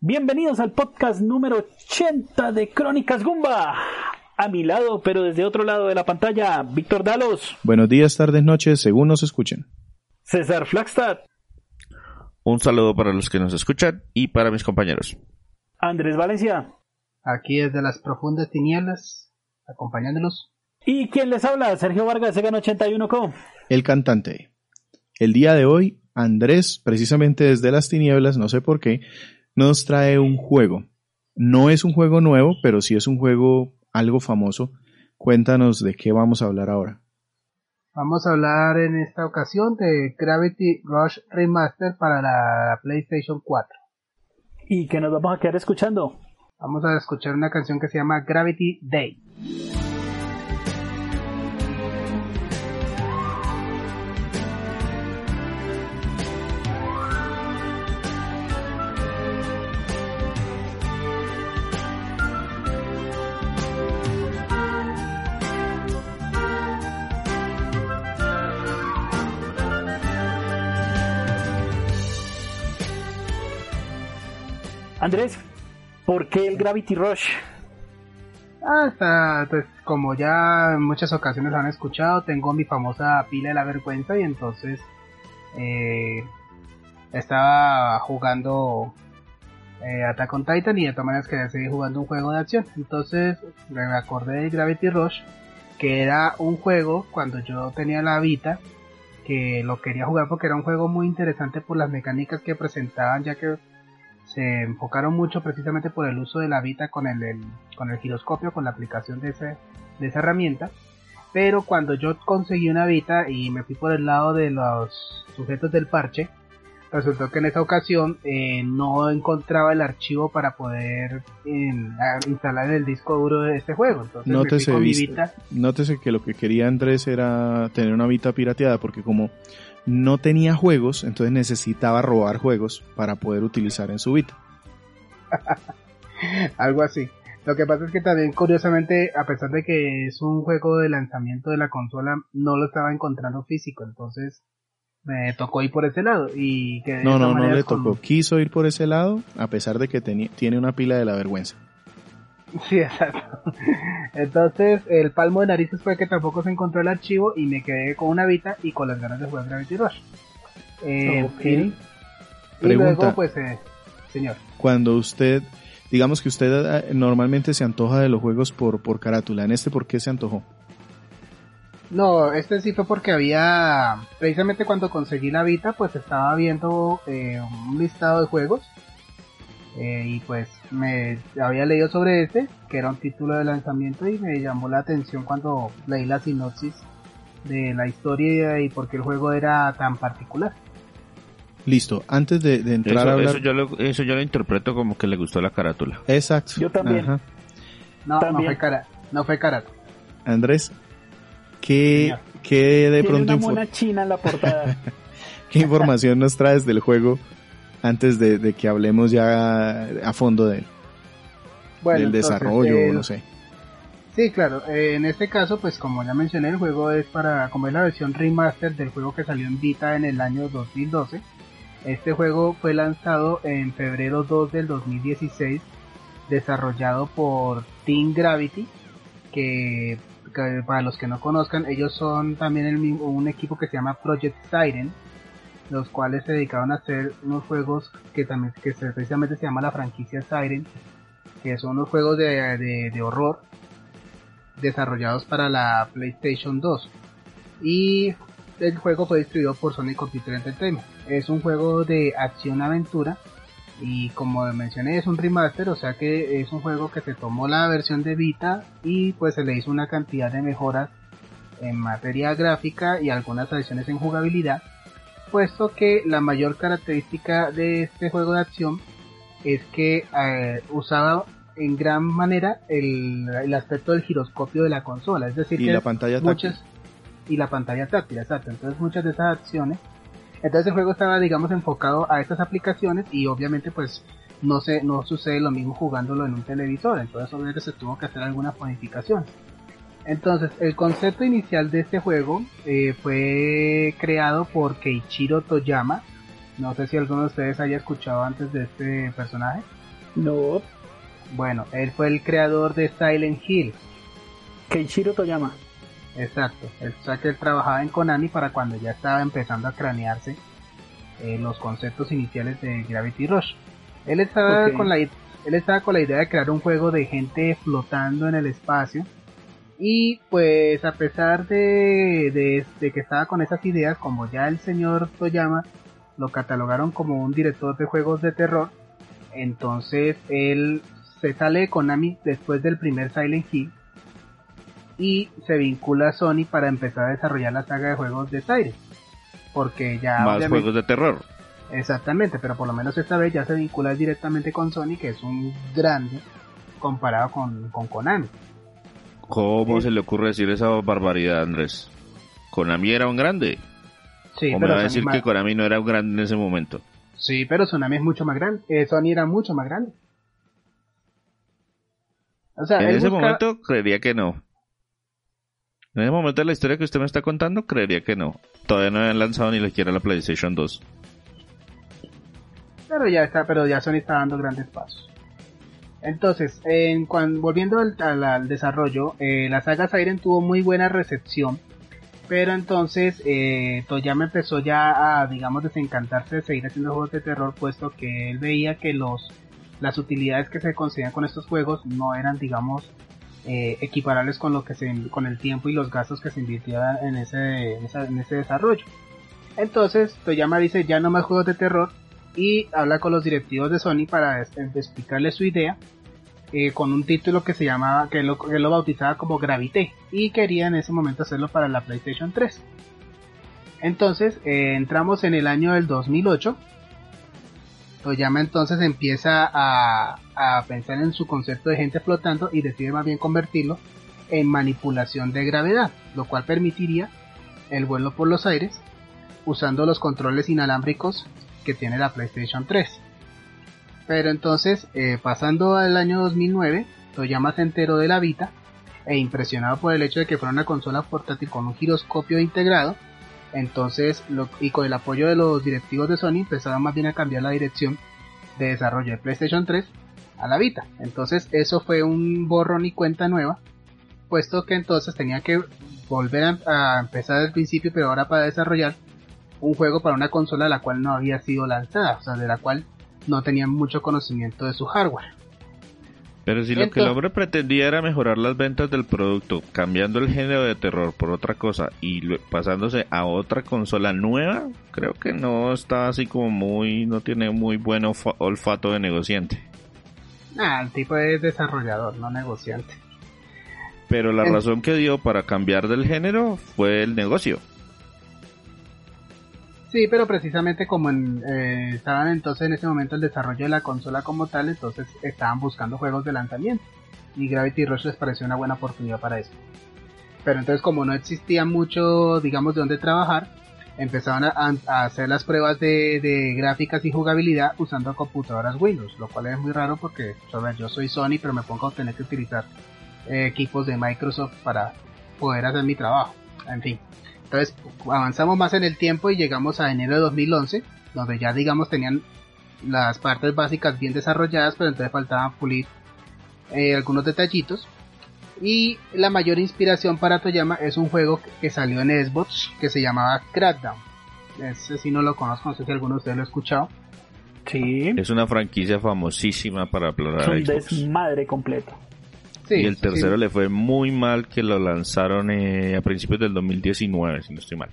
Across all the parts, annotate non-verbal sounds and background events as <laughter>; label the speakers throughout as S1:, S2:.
S1: Bienvenidos al podcast número 80 de Crónicas Gumba. A mi lado, pero desde otro lado de la pantalla, Víctor Dalos.
S2: Buenos días, tardes, noches, según nos escuchen.
S1: César Flagstad.
S3: Un saludo para los que nos escuchan y para mis compañeros.
S1: Andrés Valencia.
S4: Aquí desde las profundas tinieblas, acompañándolos.
S1: ¿Y quién les habla? Sergio Vargas, Segan 81Co.
S2: El cantante. El día de hoy, Andrés, precisamente desde las tinieblas, no sé por qué, nos trae un juego. No es un juego nuevo, pero sí es un juego algo famoso. Cuéntanos de qué vamos a hablar ahora.
S4: Vamos a hablar en esta ocasión de Gravity Rush Remaster para la PlayStation 4.
S1: ¿Y qué nos vamos a quedar escuchando?
S4: Vamos a escuchar una canción que se llama Gravity Day.
S1: Andrés, ¿por qué el Gravity Rush?
S4: Ah, está, pues como ya en muchas ocasiones han escuchado, tengo mi famosa pila de la vergüenza y entonces eh, estaba jugando eh, Attack on Titan y de todas maneras quería seguir jugando un juego de acción. Entonces me acordé de Gravity Rush, que era un juego cuando yo tenía la Vita, que lo quería jugar porque era un juego muy interesante por las mecánicas que presentaban, ya que se enfocaron mucho precisamente por el uso de la Vita con el, el- con el giroscopio, con la aplicación de, ese, de esa herramienta. Pero cuando yo conseguí una Vita y me fui por el lado de los sujetos del parche, resultó que en esa ocasión eh, no encontraba el archivo para poder a- instalar en el disco duro de este juego. Entonces me fui
S2: Nótese,
S4: con mi
S2: vis-
S4: Vita.
S2: nótese que lo que quería Andrés era tener una Vita pirateada, porque como no tenía juegos, entonces necesitaba robar juegos para poder utilizar en su Vita. <laughs>
S4: Algo así. Lo que pasa es que también, curiosamente, a pesar de que es un juego de lanzamiento de la consola, no lo estaba encontrando físico. Entonces, me tocó ir por ese lado. Y que
S2: No, no, no le
S4: con-
S2: tocó. Quiso ir por ese lado, a pesar de que tenía- tiene una pila de la vergüenza.
S4: Sí, exacto. Entonces, el palmo de narices fue que tampoco se encontró el archivo y me quedé con una Vita y con las ganas de jugar Gravity Rush. Eh,
S1: Ok.
S4: y- luego, pues, eh, señor.
S2: Cuando usted, digamos que usted eh, normalmente se antoja de los juegos por, por carátula, en este, ¿por qué se antojó?
S4: No, este sí fue porque había, precisamente cuando conseguí la Vita, pues estaba viendo eh, un listado de juegos eh, y pues me había leído sobre este, que era un título de lanzamiento y me llamó la atención cuando leí la sinopsis de la historia y por qué el juego era tan particular.
S2: Listo, antes de, de entrar
S3: Eso,
S2: a hablar...
S3: eso yo lo, eso yo lo interpreto como que le gustó la carátula.
S2: Exacto.
S1: Yo también.
S2: Ajá.
S4: No,
S1: También.
S4: no fue cara, no fue cara.
S2: Andrés, ¿qué, qué de
S1: Tiene
S2: pronto
S1: una mona china en la portada. <laughs>
S2: qué información nos traes del juego antes de, de que hablemos ya a fondo de él?
S4: Bueno,
S2: del
S4: entonces,
S2: desarrollo,
S4: el-
S2: no sé.
S4: Sí, claro. eh, en este caso, pues como ya mencioné, el juego es para, como es la versión remaster del juego que salió en Vita en el año 2012. Este juego fue lanzado en febrero 2 del 2016, desarrollado por Team Gravity, que, que para los que no conozcan, ellos son también el mismo, un equipo que se llama Project Siren, los cuales se dedicaron a hacer unos juegos que también que precisamente se llama la franquicia Siren, que son unos juegos de, de- de horror desarrollados para la PlayStation 2. Y el juego fue distribuido por Sony Computer Entertainment. Es un juego de acción-aventura y como mencioné es un remaster, o sea que es un juego que se tomó la versión de Vita y pues se le hizo una cantidad de mejoras en materia gráfica y algunas adiciones en jugabilidad, puesto que la mayor característica de este juego de acción es que eh, usaba en gran manera el, el aspecto del giroscopio de la consola, es decir,
S2: Y
S4: que
S2: la pantalla
S4: muchas y la pantalla táctil, exacto. Entonces muchas de esas acciones, entonces el juego estaba, digamos, enfocado a estas aplicaciones y obviamente pues no se no sucede lo mismo jugándolo en un televisor, entonces obviamente se tuvo que hacer alguna modificación. Entonces el concepto inicial de este juego eh, fue creado por Keiichiro Toyama. No sé si alguno de ustedes haya escuchado antes de este personaje.
S1: No,
S4: Bueno, él fue el creador de Silent Hill.
S1: Keiichiro Toyama.
S4: Exacto, el o sea que él trabajaba en Konami para cuando ya estaba empezando a cranearse eh, los conceptos iniciales de Gravity Rush. Él estaba,
S1: Ok.
S4: con la, i- él estaba con la idea de crear un juego de gente flotando en el espacio. Y pues a pesar de, de- de que estaba con esas ideas, como ya el señor Toyama lo catalogaron como un director de juegos de terror, entonces él se sale de Konami después del primer Silent Hill y se vincula a Sony para empezar a desarrollar la saga de juegos de Siren. Porque ya
S3: Más juegos de terror.
S4: Exactamente, pero por lo menos esta vez ya se vincula directamente con Sony, que es un grande comparado con, con Konami.
S3: ¿Cómo se le ocurre decir esa barbaridad, Andrés? Konami era un grande.
S4: Sí,
S3: ¿O me
S4: pero
S3: va a decir que Konami no era un grande en ese momento?
S4: sí, pero Konami es mucho más grande. Eh, Sony era mucho más grande. O sea,
S3: En ese
S4: busca-
S3: momento creería que no. En ese momento de la historia que usted me está contando, creería que no. Todavía no habían lanzado ni siquiera la PlayStation 2.
S4: Pero ya está, pero ya Sony está dando grandes pasos. Entonces, en cuan- volviendo al, desarrollo, eh, la saga Siren tuvo muy buena recepción, pero entonces eh, Toyama empezó ya a, digamos, desencantarse de seguir haciendo juegos de terror, puesto que él veía que los las utilidades que se conseguían con estos juegos no eran, digamos, eh, equiparables con lo que se con el tiempo y los gastos que se invirtieron en ese, en en ese desarrollo. Entonces, Toyama dice ya no más juegos de terror y habla con los directivos de Sony para es- es- explicarle su idea eh, con un título que se llamaba, que lo, que lo bautizaba como Gravité y quería en ese momento hacerlo para la PlayStation 3. Entonces, eh, entramos en el año del 2008. Toyama entonces empieza a, a pensar en su concepto de gente flotando y decide más bien convertirlo en manipulación de gravedad, lo cual permitiría el vuelo por los aires usando los controles inalámbricos que tiene la PlayStation 3. Pero entonces, eh, pasando al año 2009, Toyama se enteró de la Vita e impresionado por el hecho de que fuera una consola portátil con un giroscopio integrado, entonces, lo- y con el apoyo de los directivos de Sony, empezaron más bien a cambiar la dirección de desarrollo de PlayStation 3 a la Vita. Entonces, eso fue un borrón y cuenta nueva, puesto que entonces tenía que volver a, a empezar del principio, pero ahora para desarrollar un juego para una consola la cual no había sido lanzada, o sea, de la cual no tenían mucho conocimiento de su hardware.
S3: Pero si lo que el hombre pretendía era mejorar las ventas del producto, cambiando el género de terror por otra cosa y pasándose a otra consola nueva, creo que no está así como muy, no tiene muy buen olfa- olfato de negociante.
S4: Ah, el tipo es desarrollador, no negociante.
S3: Pero la razón que dio para cambiar del género fue el negocio.
S4: Sí, pero precisamente como en, eh, estaban entonces en ese momento el desarrollo de la consola como tal, entonces estaban buscando juegos de lanzamiento. Y Gravity Rush les pareció una buena oportunidad para eso. Pero entonces como no existía mucho, digamos, de dónde trabajar, empezaron a, hacer las pruebas de, de gráficas y jugabilidad usando computadoras Windows, lo cual es muy raro porque, a ver, yo soy Sony, pero me pongo a tener que utilizar eh, equipos de Microsoft para poder hacer mi trabajo. En fin. Entonces avanzamos más en el tiempo y llegamos a enero de 2011, donde ya digamos tenían las partes básicas bien desarrolladas, pero entonces faltaban pulir eh, algunos detallitos. Y la mayor inspiración para Toyama es un juego que- salió en Xbox que se llamaba Crackdown. Ese sí no lo conozco, no sé si alguno de ustedes lo ha escuchado.
S1: Sí.
S3: Es una franquicia famosísima para
S1: Es
S3: explorar
S1: un
S3: Xbox.
S1: desmadre completo.
S4: Sí,
S3: y el tercero
S4: sí.
S3: le fue muy mal que lo lanzaron eh, a principios del 2019, si no estoy mal.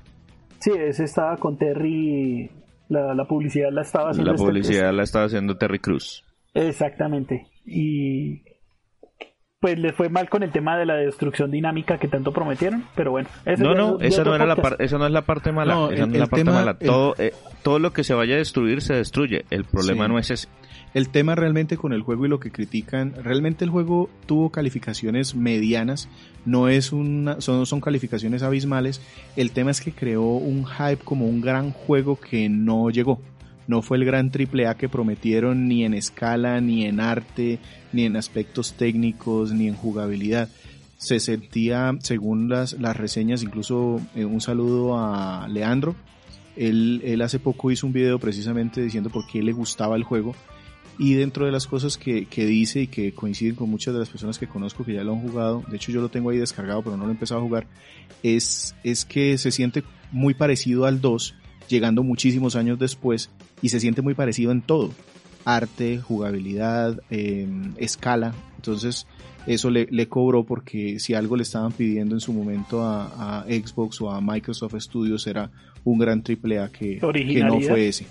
S1: Sí, ese estaba con Terry. La, la publicidad la estaba haciendo.
S3: La
S1: este-
S3: publicidad la estaba haciendo Terry Cruz.
S1: Exactamente. Y pues les fue mal con el tema de la destrucción dinámica que tanto prometieron, pero bueno.
S3: no, no, esa no, era la esa no es la parte mala. esa no es la parte mala. Todo, eh, todo lo que se vaya a destruir se destruye. El problema no es ese.
S2: El tema realmente con el juego y lo que critican, realmente el juego tuvo calificaciones medianas, no es una, son, son calificaciones abismales. El tema es que creó un hype como un gran juego que no llegó no fue el gran triple A que prometieron ni en escala, ni en arte, ni en aspectos técnicos, ni en jugabilidad. Se sentía, según las, las reseñas, incluso eh, un saludo a Leandro. Él, él hace poco hizo un video precisamente diciendo por qué le gustaba el juego. Y dentro de las cosas que, que dice y que coinciden con muchas de las personas que conozco que ya lo han jugado, de hecho yo lo tengo ahí descargado pero no lo he empezado a jugar, es, es que se siente muy parecido al 2 llegando muchísimos años después y se siente muy parecido en todo. Arte, jugabilidad, em, escala. Entonces eso le, le, cobró porque si algo le estaban pidiendo en su momento a, Xbox o a Microsoft Studios era un gran triple A que, que no fue ese.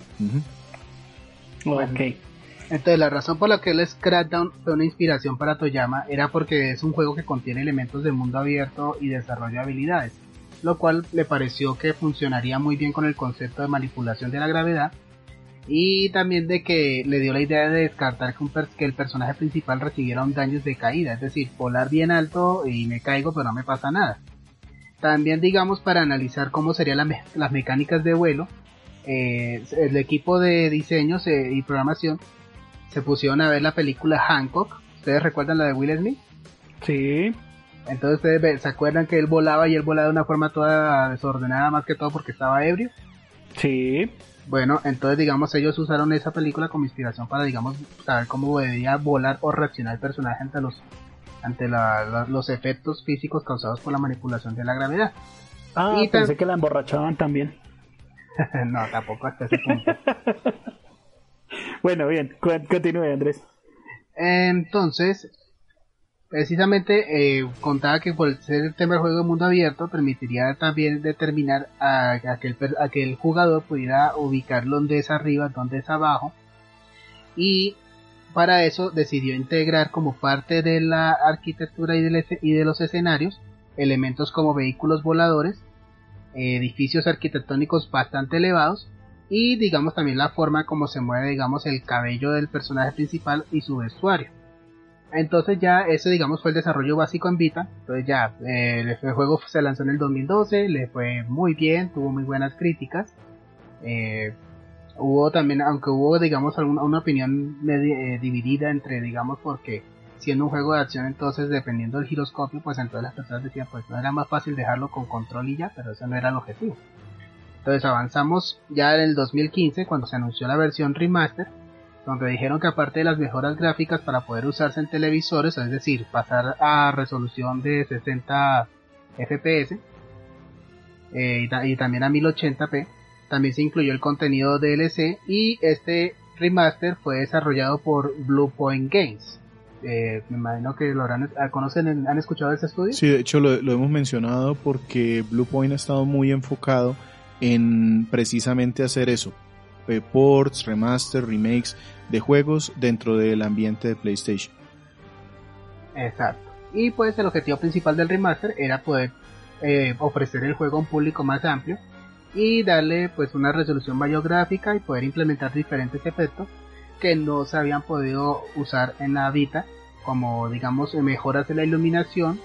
S4: Entonces la razón por la que el Crackdown fue una inspiración para Toyama era porque es un juego que contiene elementos de mundo abierto y desarrollo de habilidades lo cual le pareció que funcionaría muy bien con el concepto de manipulación de la gravedad y también de que le dio la idea de descartar que, el personaje principal recibiera un daño de caída, es decir, volar bien alto y me caigo pero no me pasa nada. También digamos para analizar cómo serían las mecánicas de vuelo, eh, el equipo de diseño y programación se pusieron a ver la película Hancock, ¿ustedes recuerdan la de Will Smith?
S1: Sí.
S4: Entonces ustedes se acuerdan que él volaba y él volaba de una forma toda desordenada más que todo porque estaba ebrio.
S1: Sí.
S4: Bueno, entonces digamos ellos usaron esa película como inspiración para digamos saber cómo debía volar o reaccionar el personaje ante los ante los efectos físicos causados por la manipulación de la gravedad.
S1: Ah, y pensé que la emborrachaban también. <laughs>
S4: no, tampoco hasta ese punto. <laughs>
S1: bueno, bien, continúe Andrés.
S4: Entonces, precisamente eh, contaba que por ser el tema del juego de mundo abierto permitiría también determinar a, que, el, jugador pudiera ubicarlo donde es arriba, donde es abajo y para eso decidió integrar como parte de la arquitectura y, de los escenarios elementos como vehículos voladores, edificios arquitectónicos bastante elevados y digamos también la forma como se mueve digamos el cabello del personaje principal y su vestuario. Entonces ya ese digamos fue el desarrollo básico en Vita. Entonces ya eh, el juego se lanzó en el 2012, le fue muy bien, tuvo muy buenas críticas. Eh, hubo también, aunque hubo digamos alguna, una opinión eh, dividida entre digamos porque siendo un juego de acción entonces dependiendo del giroscopio pues entonces las personas decían pues no era más fácil dejarlo con control y ya, pero ese no era el objetivo. Entonces avanzamos ya en el 2015 cuando se anunció la versión remaster donde dijeron que aparte de las mejoras gráficas para poder usarse en televisores, es decir, pasar a resolución de 60 FPS eh, y, también a 1080p, también se incluyó el contenido DLC y este remaster fue desarrollado por Bluepoint Games. Eh, me imagino que lo habrán, ah, ¿conocen, han escuchado ese estudio?
S2: Sí, de hecho lo, lo hemos mencionado porque Bluepoint ha estado muy enfocado en precisamente hacer eso, eh, ports, remaster, remakes de juegos dentro del ambiente de PlayStation.
S4: Exacto. Y pues el objetivo principal del remaster era poder eh, ofrecer el juego a un público más amplio y darle pues una resolución mayor gráfica y poder implementar diferentes efectos que no se habían podido usar en la Vita como digamos mejoras de la iluminación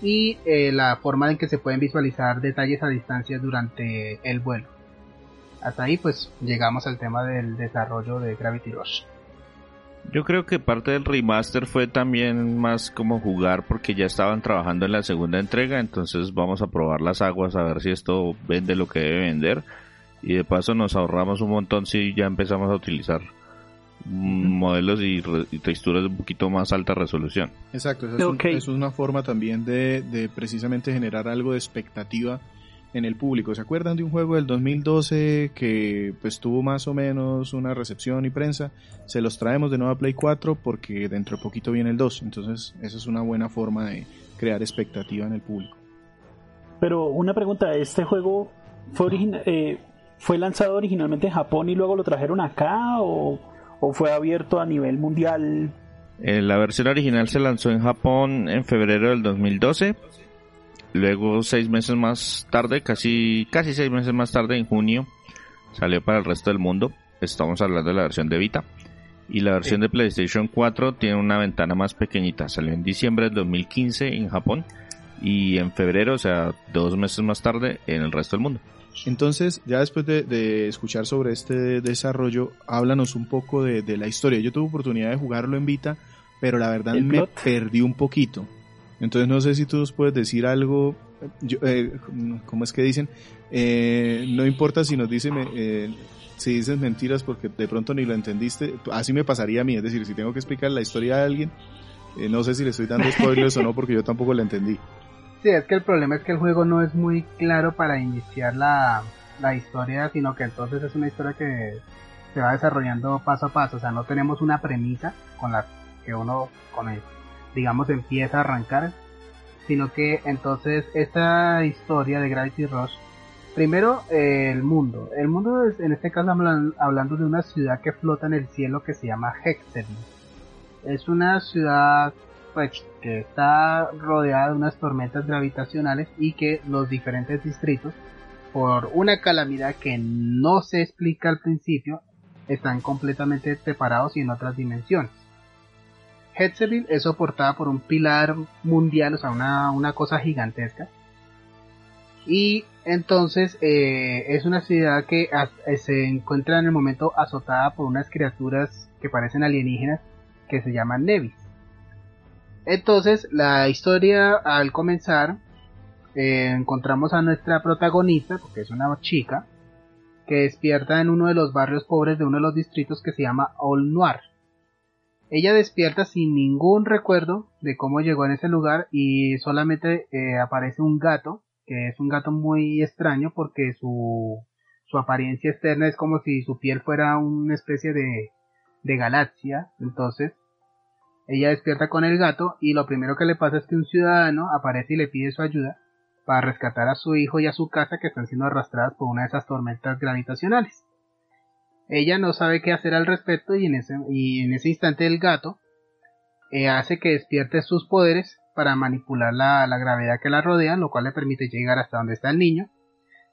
S4: y eh, la forma en que se pueden visualizar detalles a distancia durante el vuelo hasta ahí pues llegamos al tema del desarrollo de Gravity Rush.
S3: Yo creo que parte del remaster fue también más como jugar porque ya estaban trabajando en la segunda entrega, entonces vamos a probar las aguas a ver si esto vende lo que debe vender y de paso nos ahorramos un montón si ya empezamos a utilizar modelos y, texturas de un poquito más alta resolución.
S2: Exacto, eso es, una forma también de, de precisamente generar algo de expectativa en el público. ¿Se acuerdan de un juego del 2012 que pues tuvo más o menos una recepción y prensa? Se los traemos de nuevo a Play 4 porque dentro de poquito viene el 2. Entonces esa es una buena forma de crear expectativa en el público.
S1: Pero una pregunta, ¿este juego fue, eh, fue lanzado originalmente en Japón y luego lo trajeron acá o, o fue abierto a nivel mundial
S3: Eh, la versión original se lanzó en Japón en febrero del 2012. Luego, seis meses más tarde, casi, casi seis meses más tarde, en junio, salió para el resto del mundo. Estamos hablando de la versión de Vita. Y la versión de PlayStation 4 tiene una ventana más pequeñita. Salió en diciembre del 2015 en Japón y en febrero, o sea, dos meses más tarde, en el resto del mundo.
S2: Entonces, ya después de, escuchar sobre este desarrollo, háblanos un poco de, la historia. Yo tuve oportunidad de jugarlo en Vita, pero la verdad me perdí un poquito. Entonces, no sé si tú nos puedes decir algo. Yo, eh, ¿Cómo es que dicen? Eh, no importa si nos dicen, eh, si dices mentiras porque de pronto ni lo entendiste. Así me pasaría a mí. Es decir, si tengo que explicar la historia a alguien, eh, no sé si le estoy dando spoilers o no porque yo tampoco la entendí.
S4: Sí, es que el problema es que el juego no es muy claro para iniciar la, historia, sino que entonces es una historia que se va desarrollando paso a paso. O sea, no tenemos una premisa con la que uno, con digamos, empieza a arrancar, sino que entonces esta historia de Gravity Rush, primero eh, el mundo. El mundo es, en este caso hablando de una ciudad que flota en el cielo que se llama Hexen. Es una ciudad pues que está rodeada de unas tormentas gravitacionales y que los diferentes distritos, por una calamidad que no se explica al principio, están completamente separados y en otras dimensiones. Hetzeville es soportada por un pilar mundial, o sea, una, cosa gigantesca. Y entonces eh, es una ciudad que eh, se encuentra en el momento azotada por unas criaturas que parecen alienígenas que se llaman Nevis. Entonces, la historia al comenzar, eh, encontramos a nuestra protagonista, porque es una chica, que despierta en uno de los barrios pobres de uno de los distritos que se llama Old Noir. Ella despierta sin ningún recuerdo de cómo llegó en ese lugar y solamente eh, aparece un gato, que es un gato muy extraño porque su, apariencia externa es como si su piel fuera una especie de, de galaxia. Entonces, ella despierta con el gato y lo primero que le pasa es que un ciudadano aparece y le pide su ayuda para rescatar a su hijo y a su casa que están siendo arrastradas por una de esas tormentas gravitacionales. Ella no sabe qué hacer al respecto y en ese, y en ese instante el gato eh, hace que despierte sus poderes para manipular la, gravedad que la rodea, lo cual le permite llegar hasta donde está el niño.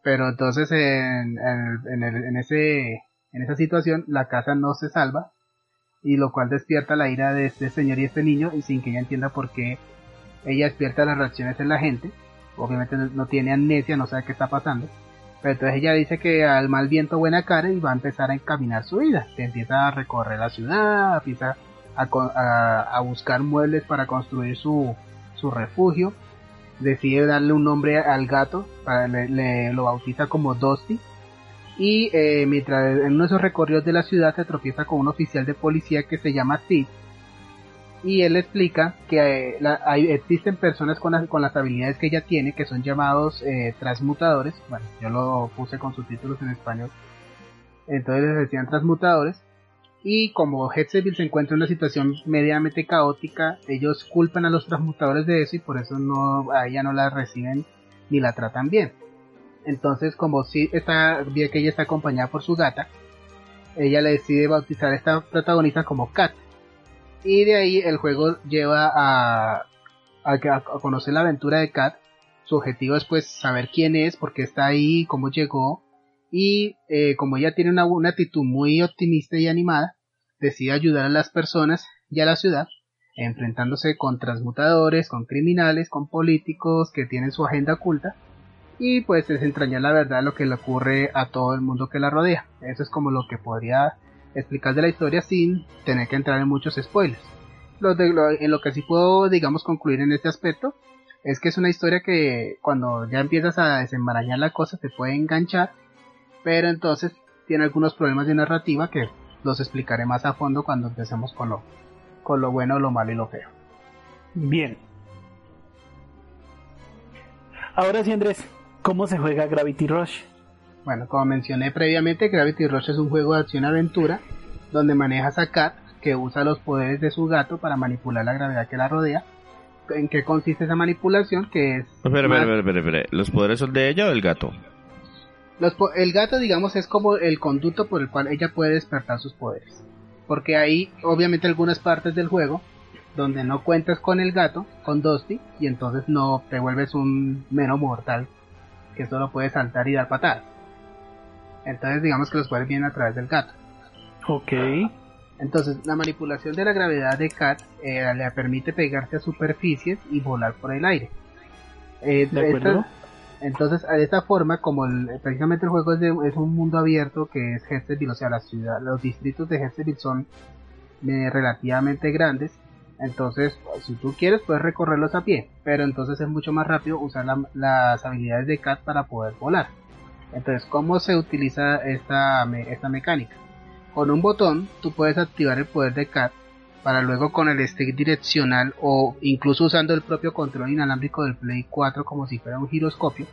S4: Pero entonces en, en, ese, en esa situación la casa no se salva y lo cual despierta la ira de este señor y este niño y sin que ella entienda por qué ella despierta las reacciones en la gente. Obviamente no tiene amnesia, no sabe qué está pasando. Pero entonces ella dice que al mal viento buena cara y va a empezar a encaminar su vida. Se empieza a recorrer la ciudad, empieza a, buscar muebles para construir su, su refugio. Decide darle un nombre al gato, le, lo bautiza como Dusty y eh, mientras en uno de esos recorridos de la ciudad se tropieza con un oficial de policía que se llama Sid y él explica que eh, existen personas con las, habilidades que ella tiene que son llamados eh, transmutadores. Bueno yo lo puse con subtítulos en español. Entonces les decían transmutadores. Y como Hetzeville se encuentra en una situación medianamente caótica ellos culpan a los transmutadores de eso y por eso no a ella no la reciben ni la tratan bien. Entonces, como si está, ve que ella está acompañada por su gata, ella le decide bautizar a esta protagonista como Kat. Y de ahí el juego lleva a, a, conocer la aventura de Kat. Su objetivo es pues saber quién es, por qué está ahí, cómo llegó. Y eh, como ella tiene una, una actitud muy optimista y animada, decide ayudar a las personas y a la ciudad, enfrentándose con transmutadores, con criminales, con políticos que tienen su agenda oculta y pues desentrañar la verdad lo que le ocurre a todo el mundo que la rodea. Eso es como lo que podría explicar de la historia sin tener que entrar en muchos spoilers. Lo en lo que sí puedo, digamos, concluir en este aspecto es que es una historia que cuando ya empiezas a desenmarañar la cosa te puede enganchar, pero entonces tiene algunos problemas de narrativa que los explicaré más a fondo cuando empecemos con lo, con lo bueno, lo malo y lo feo.
S1: Bien. Ahora sí, Andrés, ¿Cómo se juega Gravity Rush?
S4: Bueno, como mencioné previamente, Gravity Rush es un juego de acción-aventura donde manejas a Kat, que usa los poderes de su gato para manipular la gravedad que la rodea. ¿En qué consiste esa manipulación? Que es.
S3: Espera, espera, espera, espera. ¿Los poderes son de ella o del gato?
S4: el gato, digamos, es como el conducto por el cual ella puede despertar sus poderes. Porque hay, obviamente, algunas partes del juego donde no cuentas con el gato, con Dusty, y entonces no te vuelves un mero mortal que solo puede saltar y dar patadas. Entonces digamos que los poderes vienen a través del gato.
S1: Ok.
S4: Entonces la manipulación de la gravedad de Cat eh, le permite pegarse a superficies y volar por el aire. Eh,
S1: De acuerdo.
S4: esta- entonces de esta forma, como el- precisamente el juego es, de- es un mundo abierto que es Hesperville, o sea, la ciudad, los distritos de Hesperville son eh, relativamente grandes. Entonces, si tú quieres, puedes recorrerlos a pie, pero entonces es mucho más rápido usar la- las habilidades de Cat para poder volar. Entonces, ¿cómo se utiliza esta, esta mecánica? Con un botón, tú puedes activar el poder de Cat para luego con el stick direccional o incluso usando el propio control inalámbrico del Play 4 como si fuera un giroscopio,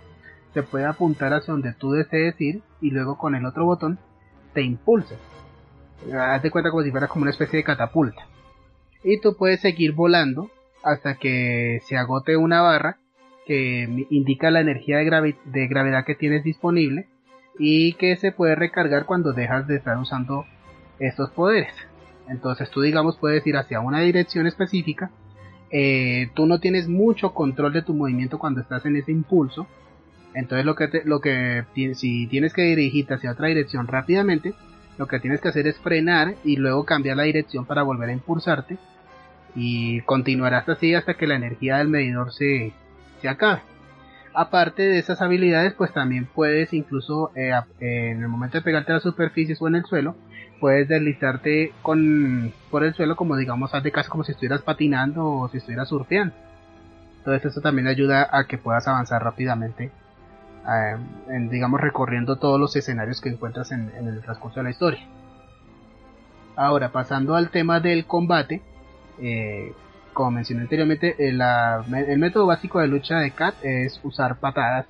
S4: se puede apuntar hacia donde tú desees ir y luego con el otro botón te impulsa. Haz de cuenta como si fuera como una especie de catapulta. Y tú puedes seguir volando hasta que se agote una barra que indica la energía de, gravedad que tienes disponible y que se puede recargar cuando dejas de estar usando estos poderes. Entonces tú digamos puedes ir hacia una dirección específica. eh, tú no tienes mucho control de tu movimiento cuando estás en ese impulso. Entonces lo que lo que si tienes que dirigirte hacia otra dirección rápidamente, lo que tienes que hacer es frenar y luego cambiar la dirección para volver a impulsarte y continuarás así hasta que la energía del medidor se, acabe. Aparte de esas habilidades, pues también puedes incluso eh, eh, en el momento de pegarte a las superficies o en el suelo, puedes deslizarte con, por el suelo como digamos, haz de caso como si estuvieras patinando o si estuvieras surfeando. Entonces eso también ayuda a que puedas avanzar rápidamente, eh, en, digamos recorriendo todos los escenarios que encuentras en, en el transcurso de la historia. Ahora, pasando al tema del combate, eh, como mencioné anteriormente, eh, el método básico de lucha de Cat es usar patadas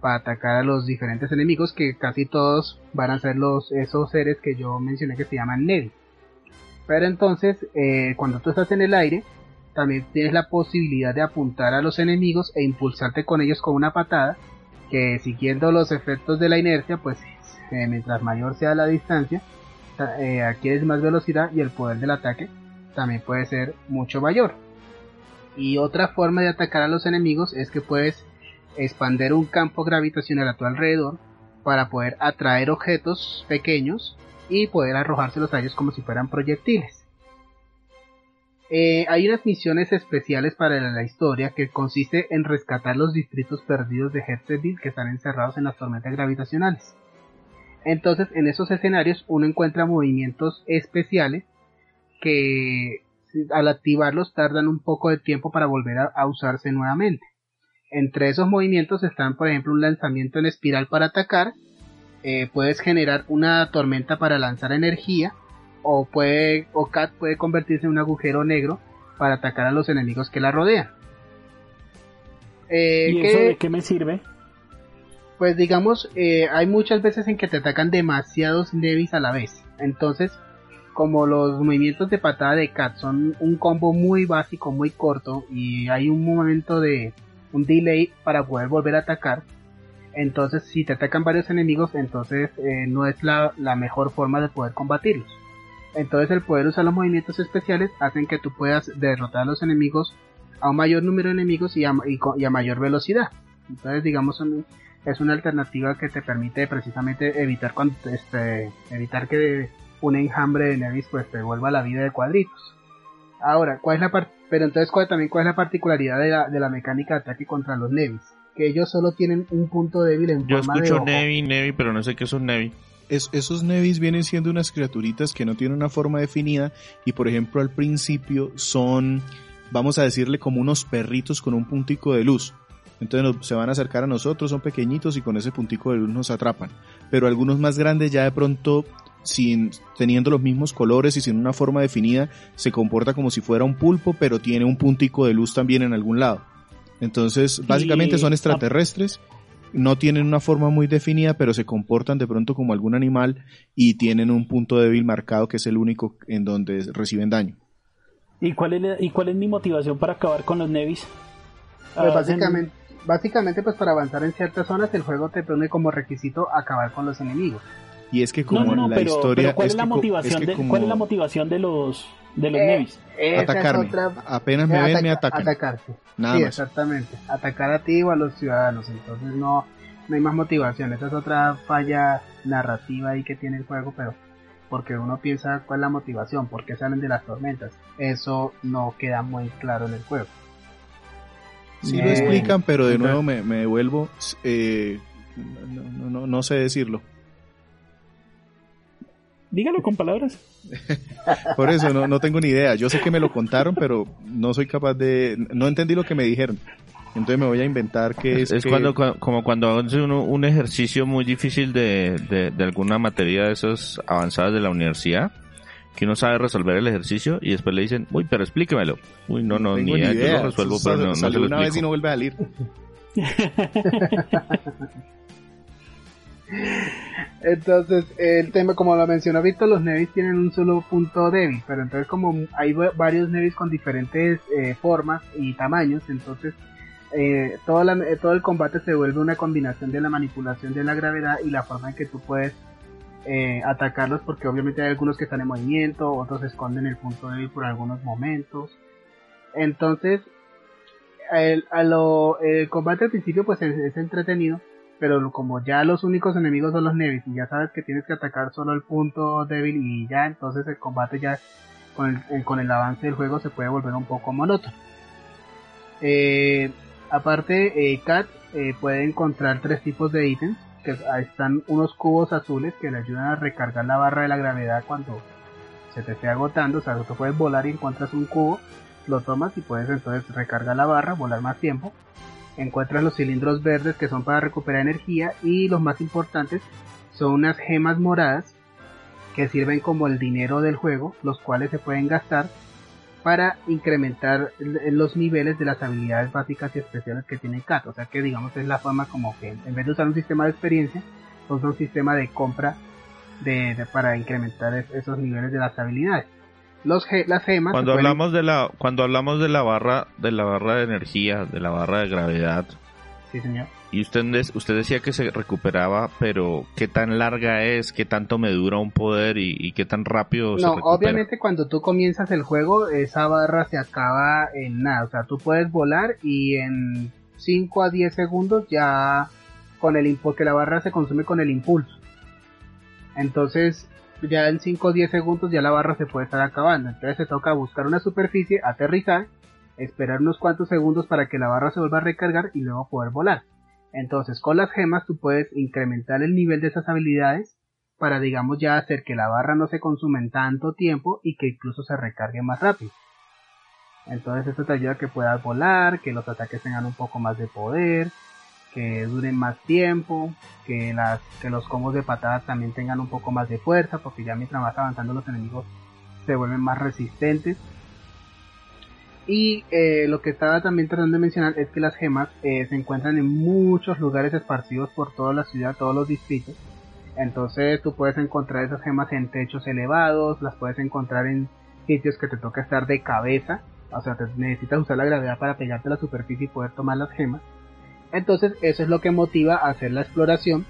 S4: para atacar a los diferentes enemigos que casi todos van a ser los esos seres que yo mencioné que se llaman Nedi. Pero entonces, eh, cuando tú estás en el aire, también tienes la posibilidad de apuntar a los enemigos e impulsarte con ellos con una patada, que siguiendo los efectos de la inercia, pues eh, mientras mayor sea la distancia, eh, adquieres más velocidad y el poder del ataque también puede ser mucho mayor. Y otra forma de atacar a los enemigos es que puedes expander un campo gravitacional a tu alrededor para poder atraer objetos pequeños y poder arrojárselos a ellos como si fueran proyectiles. Eh, hay unas misiones especiales para la historia que consiste en rescatar los distritos perdidos de Herzeville que están encerrados en las tormentas gravitacionales. Entonces, en esos escenarios uno encuentra movimientos especiales que al activarlos tardan un poco de tiempo para volver a, a usarse nuevamente. Entre esos movimientos están, por ejemplo, un lanzamiento en espiral para atacar, eh, puedes generar una tormenta para lanzar energía, o puede, o Cat puede convertirse en un agujero negro para atacar a los enemigos que la rodean. Eh,
S1: ¿Y
S4: que-
S1: eso de qué me sirve?
S4: pues digamos, eh, hay muchas veces en que te atacan demasiados Nevis a la vez. Entonces, como los movimientos de patada de Cat son un combo muy básico, muy corto, y hay un momento de un delay para poder volver a atacar, entonces si te atacan varios enemigos, entonces eh, no es la, la mejor forma de poder combatirlos. Entonces el poder usar los movimientos especiales hacen que tú puedas derrotar a los enemigos a un mayor número de enemigos y a, y a mayor velocidad. Entonces digamos son- es una alternativa que te permite precisamente evitar este, evitar que un enjambre de Nevis pues te vuelva la vida de cuadritos. Ahora, ¿cuál es la par- pero entonces cuál, también cuál es la particularidad de la, de la mecánica de ataque contra los Nevis? Que ellos solo tienen un punto débil en
S3: Yo
S4: forma de
S3: escucho
S4: ojo.
S3: Nevi, Nevi, pero no sé qué son Nevi.
S2: Es- esos Nevis vienen siendo unas criaturitas que no tienen una forma definida y por ejemplo al principio son, vamos a decirle como unos perritos con un puntico de luz. Entonces nos- se van a acercar a nosotros, son pequeñitos y con ese puntico de luz nos atrapan. Pero algunos más grandes ya de pronto, sin, teniendo los mismos colores y sin una forma definida, se comporta como si fuera un pulpo, pero tiene un puntico de luz también en algún lado. Entonces, básicamente
S1: Y-
S2: son extraterrestres, no tienen una forma muy definida, pero se comportan de pronto como algún animal y tienen un punto débil marcado que es el único en donde reciben daño.
S1: ¿Y cuál es, y cuál es mi motivación para acabar con los Nevis?
S4: Pues
S1: Ah,
S4: básicamente, básicamente pues para avanzar en ciertas zonas el juego te pone como requisito acabar con los enemigos.
S2: Y es que como
S1: no, no, no,
S2: la
S1: pero,
S2: historia
S1: pero ¿cuál es,
S2: es
S1: la motivación
S2: es que
S1: de,
S2: como
S1: cuál es la motivación de los de los
S4: Eh,
S1: Nevis?
S2: atacarme.
S4: otra-
S2: Apenas me ven, me
S4: Ataca-
S2: atacan.
S4: Atacarte.
S2: Nada
S4: sí,
S2: más.
S4: exactamente. Atacar a ti o a los ciudadanos. Entonces no, no hay más motivación. Esa es otra falla narrativa ahí que tiene el juego, pero porque uno piensa cuál es la motivación, por qué salen de las tormentas. Eso no queda muy claro en el juego.
S2: Sí lo
S4: Eh,
S2: explican, pero de nuevo me, me devuelvo. eh, no, no, no, no sé decirlo.
S1: Dígalo con palabras. <laughs>
S2: Por eso no, no tengo ni idea. Yo sé que me lo contaron, pero no soy capaz de... No entendí lo que me dijeron. Entonces me voy a inventar que es...
S3: Es
S2: que-
S3: cuando, cua- como cuando hace uno un ejercicio muy difícil de, de, de alguna materia de esas avanzadas de la universidad, que uno sabe resolver el ejercicio y después le dicen, uy, pero explíquemelo. Uy, no, no, ni idea, yo lo resuelvo,
S2: Eso
S3: pero no, no se lo
S2: una vez y no vuelve a salir. <laughs>
S4: Entonces, el tema, como lo mencionó Víctor, los Nevis tienen un solo punto débil, pero entonces como hay va- varios Nevis con diferentes eh, formas y tamaños, entonces eh, toda la- eh, todo el combate se vuelve una combinación de la manipulación de la gravedad y la forma en que tú puedes eh, atacarlos, porque obviamente hay algunos que están en movimiento, otros esconden el punto débil por algunos momentos. Entonces, el, a lo- combate al principio pues es, entretenido, pero como ya los únicos enemigos son los Nevis y ya sabes que tienes que atacar solo el punto débil y ya entonces el combate ya con el, eh, con el avance del juego se puede volver un poco monótono. Eh, aparte, eh, Kat eh, puede encontrar tres tipos de ítems, que están unos cubos azules que le ayudan a recargar la barra de la gravedad cuando se te esté agotando, o sea, tú puedes volar y encuentras un cubo, lo tomas y puedes entonces recargar la barra, volar más tiempo. Encuentras los cilindros verdes que son para recuperar energía y los más importantes son unas gemas moradas que sirven como el dinero del juego, los cuales se pueden gastar para incrementar l- los niveles de las habilidades básicas y especiales que tiene Kat. O sea que digamos es la forma como que en vez de usar un sistema de experiencia, usa un sistema de compra de, de- para incrementar es- esos niveles de las habilidades. Los ge- las gemas
S3: Cuando
S4: pueden-
S3: hablamos de la, cuando hablamos de la barra, de la barra de energía, de la barra de gravedad,
S4: Sí, señor.
S3: y usted, usted decía que se recuperaba, pero ¿qué tan larga es? ¿Qué tanto me dura un poder? ¿Y, y qué tan rápido se
S4: No,
S3: recupera?
S4: obviamente cuando tú comienzas el juego, esa barra se acaba en nada. O sea, tú puedes volar y en 5 a 10 segundos ya con el impulso, que la barra se consume con el impulso. Entonces, ya en 5 o 10 segundos ya la barra se puede estar acabando. Entonces se toca buscar una superficie, aterrizar, esperar unos cuantos segundos para que la barra se vuelva a recargar y luego poder volar. Entonces, con las gemas tú puedes incrementar el nivel de esas habilidades para, digamos, ya hacer que la barra no se consuma en tanto tiempo y que incluso se recargue más rápido. Entonces esto te ayuda a que puedas volar, que los ataques tengan un poco más de poder, que duren más tiempo, que, las, que los combos de patadas también tengan un poco más de fuerza, porque ya mientras vas avanzando los enemigos se vuelven más resistentes. Y eh, lo que estaba también tratando de mencionar es que las gemas eh, se encuentran en muchos lugares esparcidos por toda la ciudad, todos los distritos. Entonces tú puedes encontrar esas gemas en techos elevados, las puedes encontrar en sitios que te toca estar de cabeza, o sea, necesitas usar la gravedad para pegarte a la superficie y poder tomar las gemas. Entonces eso es lo que motiva a hacer la exploración,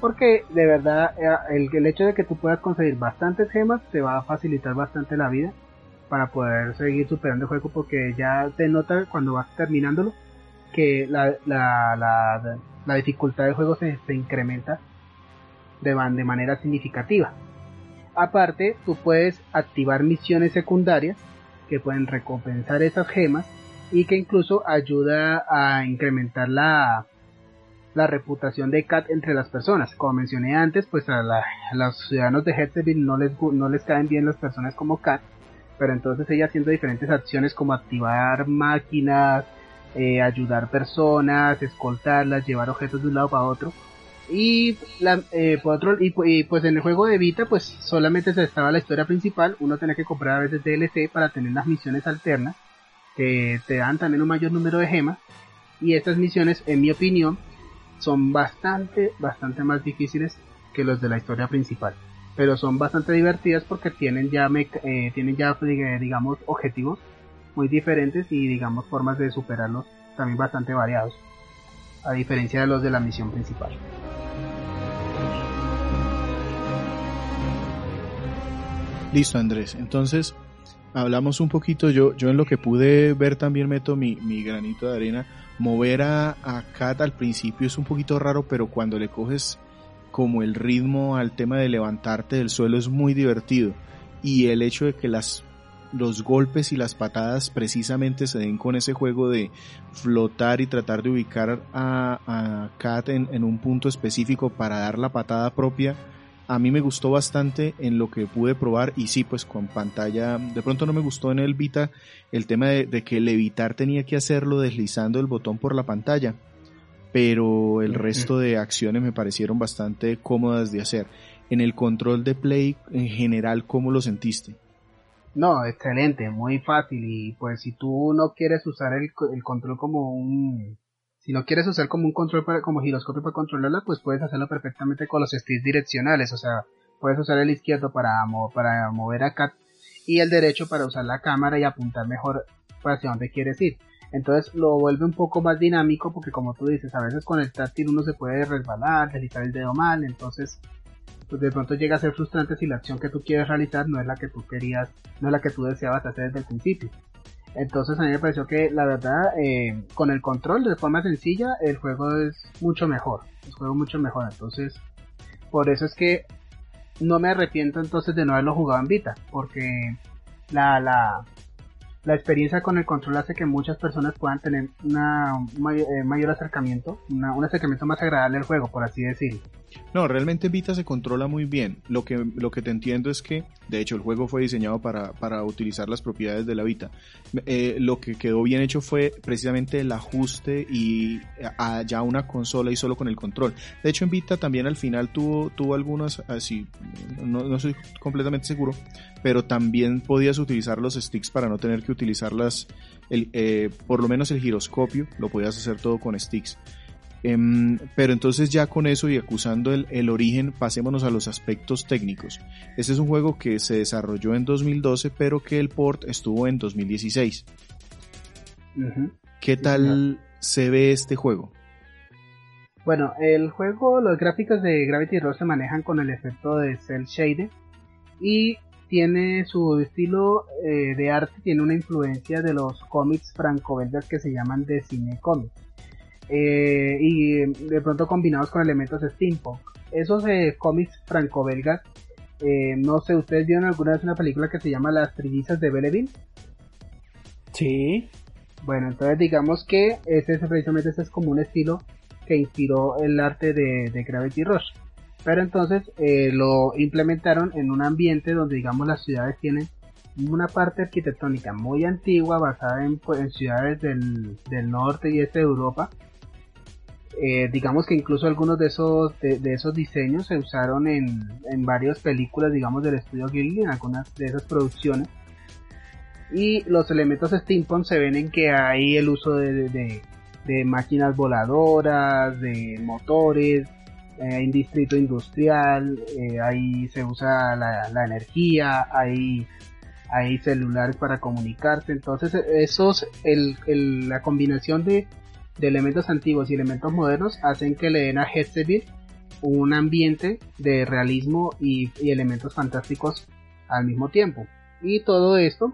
S4: porque de verdad eh, el hecho de que tú puedas conseguir bastantes gemas te va a facilitar bastante la vida para poder seguir superando el juego, porque ya te nota cuando vas terminándolo que la, la, la, dificultad del juego se, incrementa de, de manera significativa. Aparte, tú puedes activar misiones secundarias que pueden recompensar esas gemas y que incluso ayuda a incrementar la, la reputación de Kat entre las personas. Como mencioné antes, pues a, la- los ciudadanos de Herzeville no les, no les caen bien las personas como Kat, pero entonces ella haciendo diferentes acciones como activar máquinas, eh, ayudar personas, escoltarlas, llevar objetos de un lado para otro. Y, la, eh, por otro, y, y, pues en el juego de Vita pues solamente se estaba la historia principal, uno tiene que comprar a veces DLC para tener las misiones alternas que te dan también un mayor número de gemas. Y estas misiones en mi opinión son bastante bastante más difíciles que los de la historia principal pero son bastante divertidas porque tienen ya meca- eh, tienen ya eh, digamos objetivos muy diferentes y digamos formas de superarlos también bastante variados a diferencia de los de la misión principal
S2: Listo, Andrés. Entonces, hablamos un poquito, yo, yo en lo que pude ver también meto mi, mi granito de arena. Mover a, a Kat al principio es un poquito raro, pero cuando le coges como el ritmo al tema de levantarte del suelo es muy divertido. Y el hecho de que las los golpes y las patadas precisamente se den con ese juego de flotar y tratar de ubicar a, a Kat en, en un punto específico para dar la patada propia a mí me gustó bastante en lo que pude probar y sí, pues con pantalla, de pronto no me gustó en el Vita el tema de, que el evitar tenía que hacerlo deslizando el botón por la pantalla, pero el resto de acciones me parecieron bastante cómodas de hacer. En el control de Play en general, ¿cómo lo sentiste?
S4: No, excelente, muy fácil y pues si tú no quieres usar el, el control como un si no quieres usar como un control para, como giroscopio para controlarla, pues puedes hacerlo perfectamente con los sticks direccionales. O sea, puedes usar el izquierdo para, para mover acá y el derecho para usar la cámara y apuntar mejor hacia dónde quieres ir. Entonces lo vuelve un poco más dinámico porque como tú dices, a veces con el táctil uno se puede resbalar, deslizar el dedo mal, entonces pues de pronto llega a ser frustrante si la acción que tú quieres realizar no es la que tú querías, no es la que tú deseabas hacer desde el principio. Entonces a mí me pareció que la verdad eh, con el control de forma sencilla el juego es mucho mejor. El juego mucho mejor. Entonces por eso es que no me arrepiento entonces de no haberlo jugado en Vita. Porque la, la, la experiencia con el control hace que muchas personas puedan tener una, un eh, mayor, acercamiento, un acercamiento más agradable al juego, por así decirlo.
S2: No, realmente Vita se controla muy bien. Lo que, lo que te entiendo es que, de hecho, el juego fue diseñado para, para utilizar las propiedades de la Vita. Eh, lo que quedó bien hecho fue precisamente el ajuste y a, ya una consola y solo con el control. De hecho, en Vita también al final tuvo, tuvo algunas, así, no, no soy completamente seguro, pero también podías utilizar los sticks para no tener que utilizarlas, el, eh, por lo menos el giroscopio, lo podías hacer todo con sticks. Em, pero entonces ya con eso y acusando el, origen, pasémonos a los aspectos técnicos. Este es un juego que se desarrolló en 2012, pero que el port estuvo en 2016. ¿Qué tal se ve este juego?
S4: Bueno, el juego, los gráficos de Gravity Rush se manejan con el efecto de Cell Shade y tiene su estilo eh, de arte, tiene una influencia de los cómics franco-belgas que se llaman de cine comics. Eh, y de pronto combinados con elementos steampunk. Esos eh, cómics franco-belgas, no sé, ¿ustedes vieron alguna vez una película que se llama Las Trillizas de Belleville?
S1: Sí.
S4: Bueno, entonces digamos que ese, precisamente ese es como un estilo que inspiró el arte de, de Gravity Rush. Pero entonces eh, lo implementaron en un ambiente donde digamos las ciudades tienen una parte arquitectónica muy antigua basada en, pues, ciudades del, norte y este de Europa. Eh, digamos que incluso algunos de esos de, esos diseños se usaron en, en varias películas digamos del estudio Ghibli en algunas de esas producciones. Y los elementos steampunk se ven en que hay el uso de, de máquinas voladoras de motores eh, hay distrito industrial, eh, ahí se usa la, energía, hay, hay celulares para comunicarse, entonces esos, el, la combinación de, elementos antiguos y elementos modernos hacen que le den a Hetzeville un ambiente de realismo y, y elementos fantásticos al mismo tiempo. Y todo esto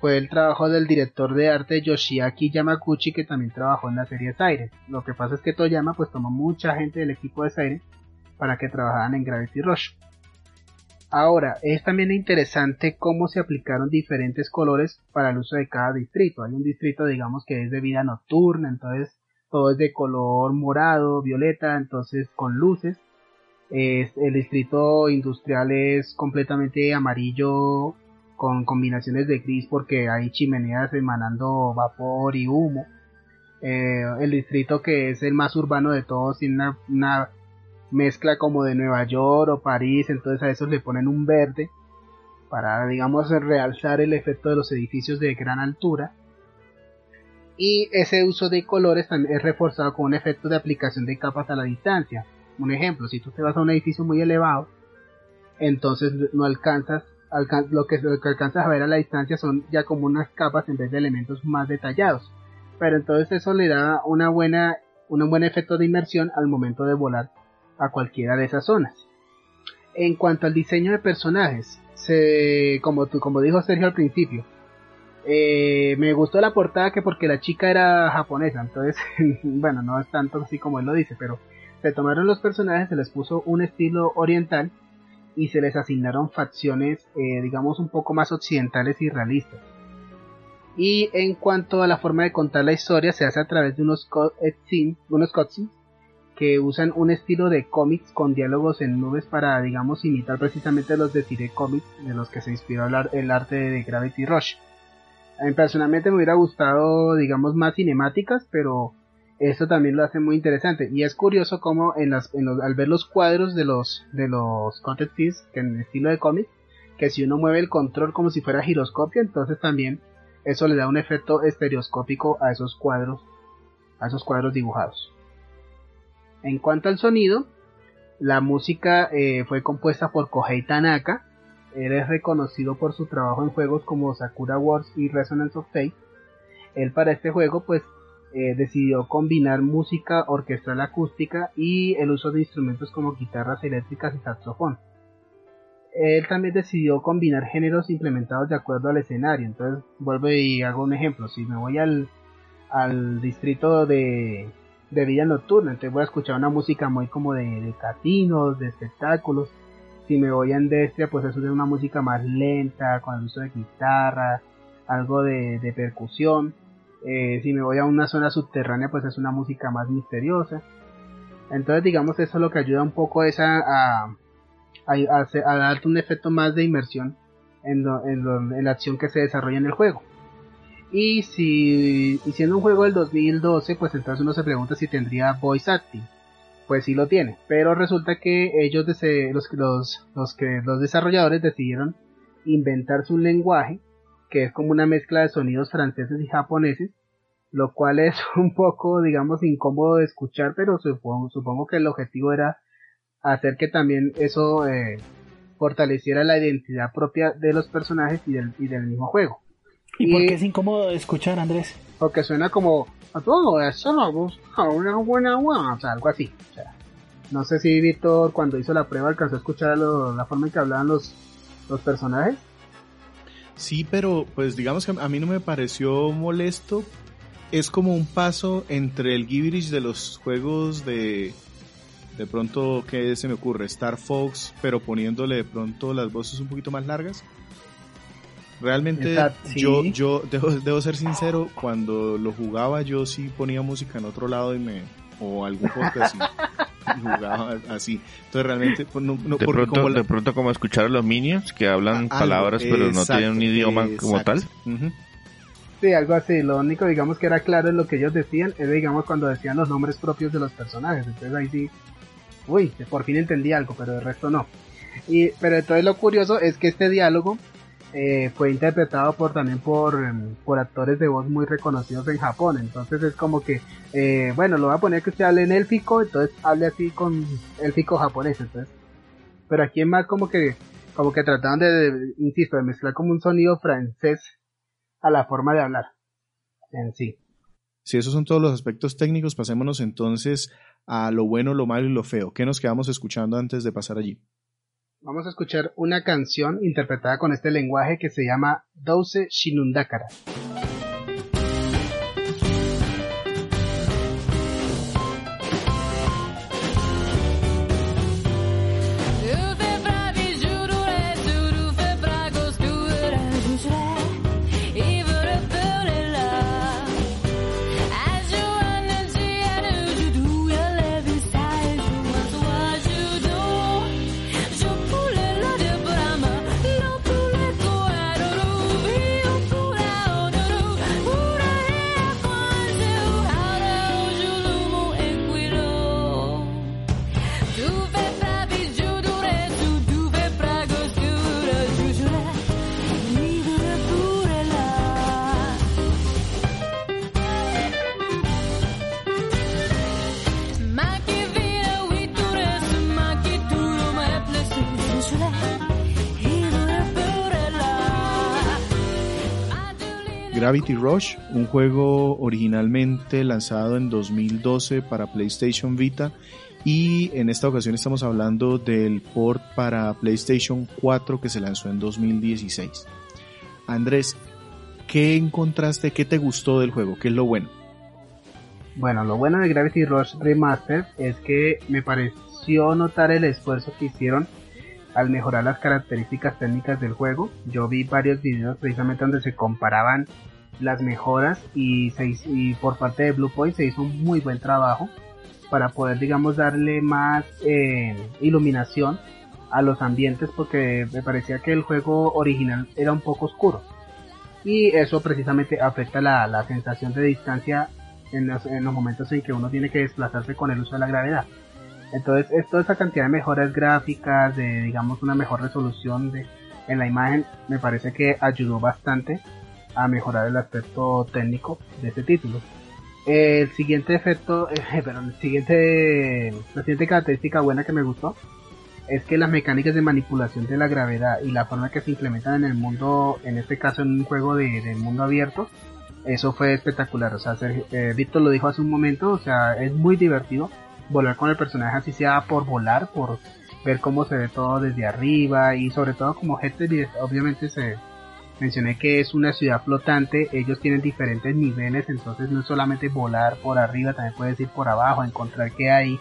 S4: fue el trabajo del director de arte Yoshiaki Yamaguchi que también trabajó en la serie Siren. Lo que pasa es que Toyama pues tomó mucha gente del equipo de Siren para que trabajaran en Gravity Rush. Ahora, es también interesante cómo se aplicaron diferentes colores para el uso de cada distrito. Hay un distrito, digamos, que es de vida nocturna, entonces todo es de color morado, violeta, entonces con luces. el distrito industrial es completamente amarillo con combinaciones de gris porque hay chimeneas emanando vapor y humo. Eh, el distrito que es el más urbano de todos tiene una, mezcla como de Nueva York o París, entonces a esos le ponen un verde para digamos realzar el efecto de los edificios de gran altura. Y ese uso de colores también es reforzado con un efecto de aplicación de capas a la distancia. Un ejemplo, si tú te vas a un edificio muy elevado, entonces no alcanzas lo que, lo que alcanzas a ver a la distancia son ya como unas capas en vez de elementos más detallados. Pero entonces eso le da una buena, un buen efecto de inmersión al momento de volar a cualquiera de esas zonas. En cuanto al diseño de personajes, se, como, tú, como dijo Sergio al principio, eh, me gustó la portada que porque la chica era japonesa, entonces, <laughs> bueno, no es tanto así como él lo dice, pero se tomaron los personajes, se les puso un estilo oriental y se les asignaron facciones, eh, digamos, un poco más occidentales y realistas. Y en cuanto a la forma de contar la historia, se hace a través de unos cutscenes, unos cutscenes que usan un estilo de cómics con diálogos en nubes para, digamos, imitar precisamente los de Cire Comics de los que se inspiró el arte de Gravity Rush. Personalmente me hubiera gustado, digamos, más cinemáticas, pero eso también lo hace muy interesante. Y es curioso como en las, al ver los cuadros de los, de los que en estilo de cómic, que si uno mueve el control como si fuera giroscopio, entonces también eso le da un efecto estereoscópico a esos cuadros, a esos cuadros dibujados. En cuanto al sonido, la música eh, fue compuesta por Kohei Tanaka. Él es reconocido por su trabajo en juegos como Sakura Wars y Resonance of Fate. Él para este juego pues eh, decidió combinar música orquestal acústica y el uso de instrumentos como guitarras eléctricas y saxofón. Él también decidió combinar géneros implementados de acuerdo al escenario. Entonces, vuelvo y hago un ejemplo. Si me voy al, al distrito de, de nocturna, entonces voy a escuchar una música muy como de, de de espectáculos. Si me voy a Endestria, pues eso es una música más lenta, con el uso de guitarra, algo de, percusión. Eh, si me voy a una zona subterránea, pues es una música más misteriosa. Entonces, digamos, eso lo que ayuda un poco es a, a, darte un efecto más de inmersión en, en, la acción que se desarrolla en el juego. Y si y siendo un juego del 2012, pues entonces uno se pregunta si tendría voice acting. Pues sí lo tiene, pero resulta que ellos, los, los, los, que, los desarrolladores decidieron inventarse un lenguaje que es como una mezcla de sonidos franceses y japoneses, lo cual es <laughs> un poco, digamos, incómodo de escuchar, pero supongo, supongo que el objetivo era hacer que también eso eh, fortaleciera la identidad propia de los personajes y del, y del mismo juego.
S1: ¿Y, por qué es incómodo de escuchar, Andrés?
S4: Porque suena como a todo eso algo así. No sé si Víctor cuando hizo la prueba alcanzó a escuchar la forma en que hablaban los, los personajes.
S2: Sí, pero pues digamos que a mí no me pareció molesto. Es como un paso entre el gibberish de los juegos de de pronto ¿qué se me ocurre? Star Fox, pero poniéndole de pronto las voces un poquito más largas. Realmente yo yo debo, debo ser sincero, cuando lo jugaba yo sí ponía música en otro lado y me o algún podcast jugaba así. Entonces realmente pues, no,
S3: de, pronto, como de pronto como escuchar a los minions que hablan palabras pero no tienen un idioma como tal.
S4: Sí, algo así. Lo único, digamos, que era claro en lo que ellos decían, es, digamos, cuando decían los nombres propios de los personajes. Entonces ahí sí, uy, por fin entendí algo, pero el resto no. Y, pero entonces lo curioso es que este diálogo eh, fue interpretado por también por, em, por actores de voz muy reconocidos en Japón. Entonces es como que, eh, bueno, lo voy a poner que usted hable en élfico, entonces hable así con élfico japonés. Entonces, pero aquí es más como que, como que trataban de, insisto, de mezclar como un sonido francés a la forma de hablar en sí.
S2: Si esos son todos los aspectos técnicos, pasémonos entonces a lo bueno, lo malo y lo feo. ¿Qué nos quedamos escuchando antes de pasar allí?
S4: Vamos a escuchar una canción interpretada con este lenguaje que se llama Douse Shinundakara.
S2: Gravity Rush, un juego originalmente lanzado en 2012 para PlayStation Vita Y en esta ocasión estamos hablando del port para PlayStation 4 que se lanzó en 2016. Andrés, ¿qué encontraste? ¿Qué te gustó del juego? ¿Qué es lo bueno?
S4: Bueno, lo bueno de Gravity Rush Remastered es que me pareció notar el esfuerzo que hicieron al mejorar las características técnicas del juego. Yo vi varios videos precisamente donde se comparaban las mejoras y, por parte de Bluepoint se hizo un muy buen trabajo para poder digamos darle más eh, iluminación a los ambientes porque me parecía que el juego original era un poco oscuro y eso precisamente afecta la, la sensación de distancia en los, en los, momentos en que uno tiene que desplazarse con el uso de la gravedad. Entonces, toda esa cantidad de mejoras gráficas, de digamos una mejor resolución de, en la imagen, me parece que ayudó bastante a mejorar el aspecto técnico de este título. El siguiente efecto, <laughs> eh, el siguiente, la siguiente característica buena que me gustó es que las mecánicas de manipulación de la gravedad y la forma que se implementan en el mundo, en este caso en un juego de, mundo abierto, eso fue espectacular. O sea, eh, Víctor lo dijo hace un momento, o sea, es muy divertido volar con el personaje así sea por volar, por ver cómo se ve todo desde arriba y sobre todo como gente obviamente se mencioné que es una ciudad flotante, ellos tienen diferentes niveles, entonces no es solamente volar por arriba, también puedes ir por abajo, encontrar que hay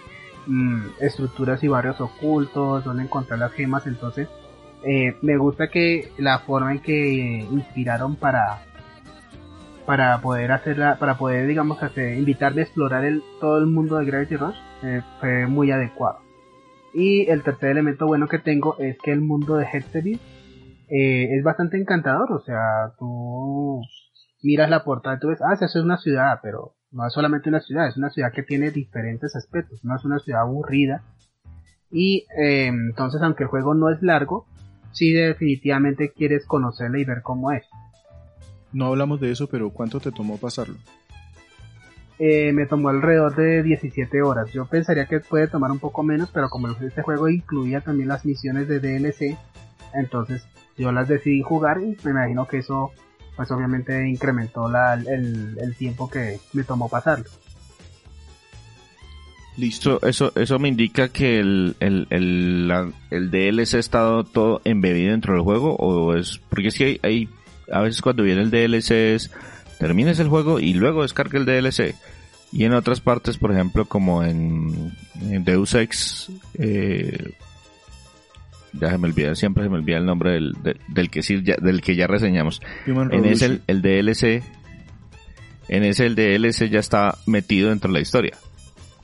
S4: mm, estructuras y barrios ocultos, donde encontrar las gemas, entonces eh, me gusta que la forma en que inspiraron para para poder hacerla, para poder digamos hacer, invitarle a explorar el, todo el mundo de Gravity Rush eh, fue muy adecuado. Y el tercer elemento bueno que tengo es que el mundo de Hexevis eh, es bastante encantador, o sea, tú miras la portada y tú ves, ah, eso es una ciudad, pero no es solamente una ciudad, es una ciudad que tiene diferentes aspectos, no es una ciudad aburrida. Y eh, entonces, aunque el juego no es largo, sí definitivamente quieres conocerla y ver cómo es.
S2: No hablamos de eso, pero ¿cuánto te tomó pasarlo?
S4: Eh, me tomó alrededor de 17 horas. Yo pensaría que puede tomar un poco menos, pero como este juego incluía también las misiones de DLC, entonces yo las decidí jugar y me imagino que eso pues obviamente incrementó el, tiempo que me tomó pasarlo.
S3: Listo, eso, eso me indica que el, el, el, DLC ha estado todo embebido dentro del juego o es, porque es que hay, a veces cuando viene el DLC es, termines el juego y luego descarga el DLC. Y en otras partes, por ejemplo, como en, Deus Ex, eh, ya se me olvida, siempre se me olvida el nombre del, del, que sí, ya, del que ya reseñamos. en ese el, DLC, en ese el DLC ya está metido dentro de la historia.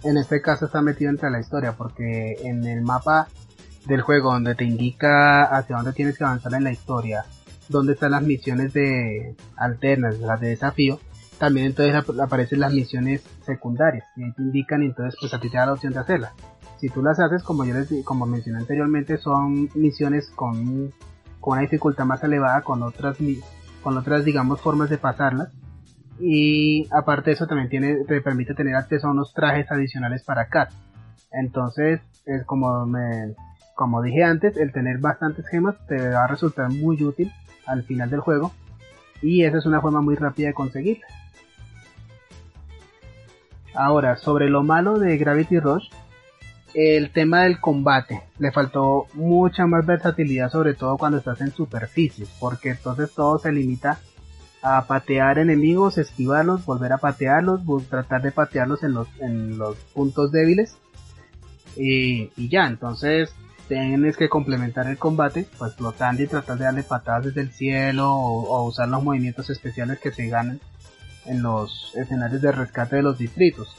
S4: En este caso está metido dentro de la historia porque en el mapa del juego donde te indica hacia dónde tienes que avanzar en la historia, dónde están las misiones de alternas, las de desafío, también entonces aparecen las misiones secundarias y ahí te indican y entonces pues a ti te da la opción de hacerlas si tú las haces, como yo les como mencioné anteriormente, son misiones con, con una dificultad más elevada, con otras, con otras, digamos, formas de pasarlas. Y aparte de eso también tiene, te permite tener acceso a unos trajes adicionales para Cat. Entonces, es como me, como dije antes, el tener bastantes gemas te va a resultar muy útil al final del juego. Y esa es una forma muy rápida de conseguirla. Ahora, sobre lo malo de Gravity Rush, el tema del combate. Le faltó mucha más versatilidad, sobre todo cuando estás en superficie, porque entonces todo se limita a patear enemigos, esquivarlos, volver a patearlos, tratar de patearlos en los, en los puntos débiles. Y, ya, entonces tienes que complementar el combate, pues flotando y tratar de darle patadas desde el cielo o, o usar los movimientos especiales que se ganan en los escenarios de rescate de los distritos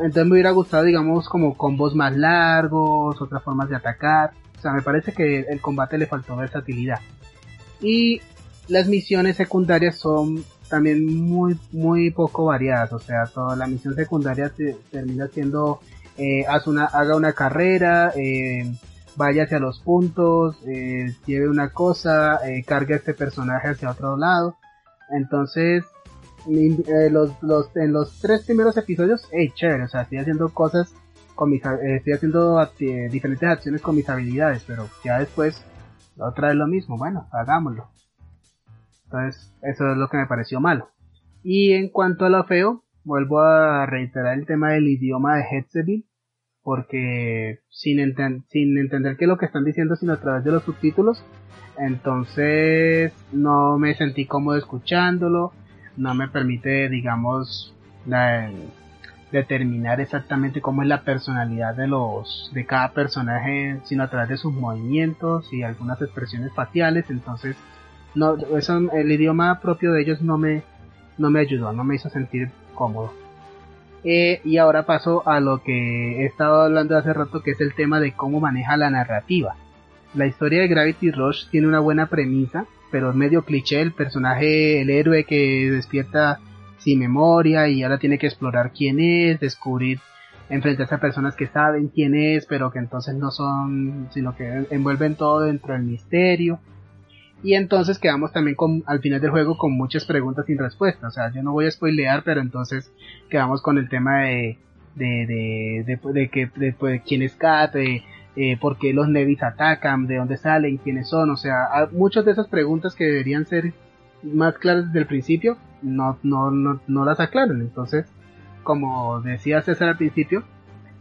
S4: entonces me hubiera gustado, digamos, como combos más largos, otras formas de atacar. O sea, me parece que el combate le faltó versatilidad. Y las misiones secundarias son también muy, muy poco variadas. O sea, toda la misión secundaria termina siendo, eh, una, haga una carrera, eh, vaya hacia los puntos, eh, lleve una cosa, cargue a este personaje hacia otro lado. Entonces, eh, en los tres primeros episodios, hey, chévere, o sea, estoy haciendo cosas con mis, eh, estoy haciendo diferentes acciones con mis habilidades, pero ya después, otra vez lo mismo, bueno, hagámoslo. Entonces, eso es lo que me pareció malo. Y en cuanto a lo feo, vuelvo a reiterar el tema del idioma de Hetzeville, porque sin, sin entender qué es lo que están diciendo sino a través de los subtítulos, entonces no me sentí cómodo escuchándolo, no me permite, digamos, determinar exactamente cómo es la personalidad de los de cada personaje, sino a través de sus movimientos y algunas expresiones faciales, entonces no eso el idioma propio de ellos no me no me ayudó, no me hizo sentir cómodo. Eh, y ahora paso a lo que he estado hablando hace rato, que es el tema de cómo maneja la narrativa. La historia de Gravity Rush tiene una buena premisa, pero es medio cliché el personaje, el héroe que despierta sin memoria y ahora tiene que explorar quién es, descubrir, enfrentarse a personas que saben quién es, pero que entonces no son, sino que envuelven todo dentro del misterio. Y entonces quedamos también con, al final del juego con muchas preguntas sin respuesta. O sea, yo no voy a spoilear, pero entonces quedamos con el tema de, de, de, de, que, de, quién es Kat, de eh, por qué los Nevis atacan, de dónde salen, quiénes son. O sea, muchas de esas preguntas que deberían ser más claras desde el principio, no, no, no, no las aclaran. Entonces, como decía César al principio,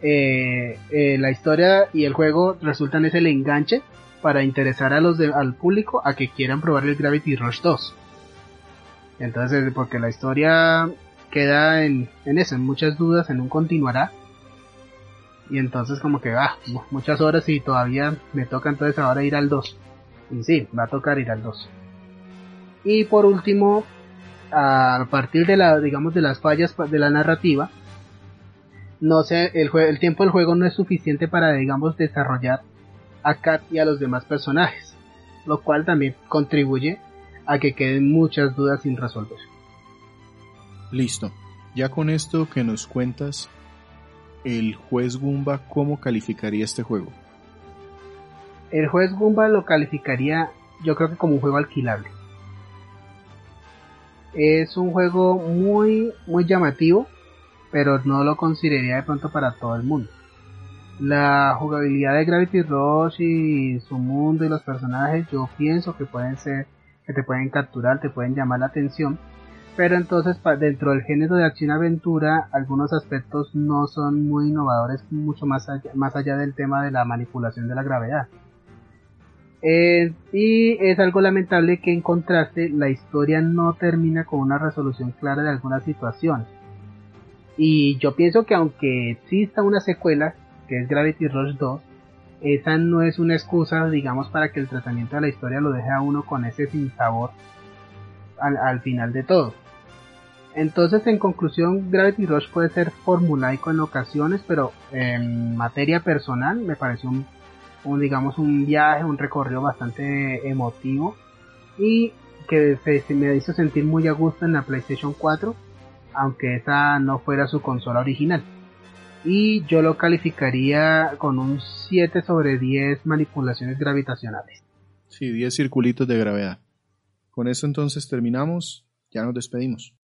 S4: eh, eh, la historia y el juego resultan es el enganche para interesar a los al público a que quieran probar el Gravity Rush 2. Entonces, porque la historia queda en, en eso, en muchas dudas, en un continuará. Y entonces como que, ah, muchas horas y todavía me toca entonces ahora ir al 2. Y sí, va a tocar ir al 2. Y por último, a partir de la, digamos, de las fallas de la narrativa, no sé, el, el tiempo del juego no es suficiente para, digamos, desarrollar a Kat y a los demás personajes, lo cual también contribuye a que queden muchas dudas sin resolver.
S2: Listo. Ya con esto que nos cuentas, el juez Gumba, ¿cómo calificaría este juego?
S4: El juez Gumba lo calificaría, yo creo que como un juego alquilable. Es un juego muy, muy llamativo, pero no lo consideraría de pronto para todo el mundo la jugabilidad de Gravity Rush y su mundo y los personajes yo pienso que pueden ser que te pueden capturar, te pueden llamar la atención, pero entonces dentro del género de acción aventura algunos aspectos no son muy innovadores mucho más allá, más allá del tema de la manipulación de la gravedad. Eh, y es algo lamentable que en contraste la historia no termina con una resolución clara de algunas situaciones. Y yo pienso que aunque exista una secuela, que es Gravity Rush 2, esa no es una excusa, digamos, para que el tratamiento de la historia lo deje a uno con ese sinsabor al, al final de todo. Entonces, en conclusión, Gravity Rush puede ser formulaico en ocasiones, pero en materia personal me pareció un, digamos, un viaje, un recorrido bastante emotivo y que se, me hizo sentir muy a gusto en la PlayStation 4, aunque esa no fuera su consola original y yo lo calificaría con un 7 sobre 10 manipulaciones gravitacionales.
S2: Sí, 10 circulitos de gravedad. Con eso entonces terminamos, ya nos despedimos.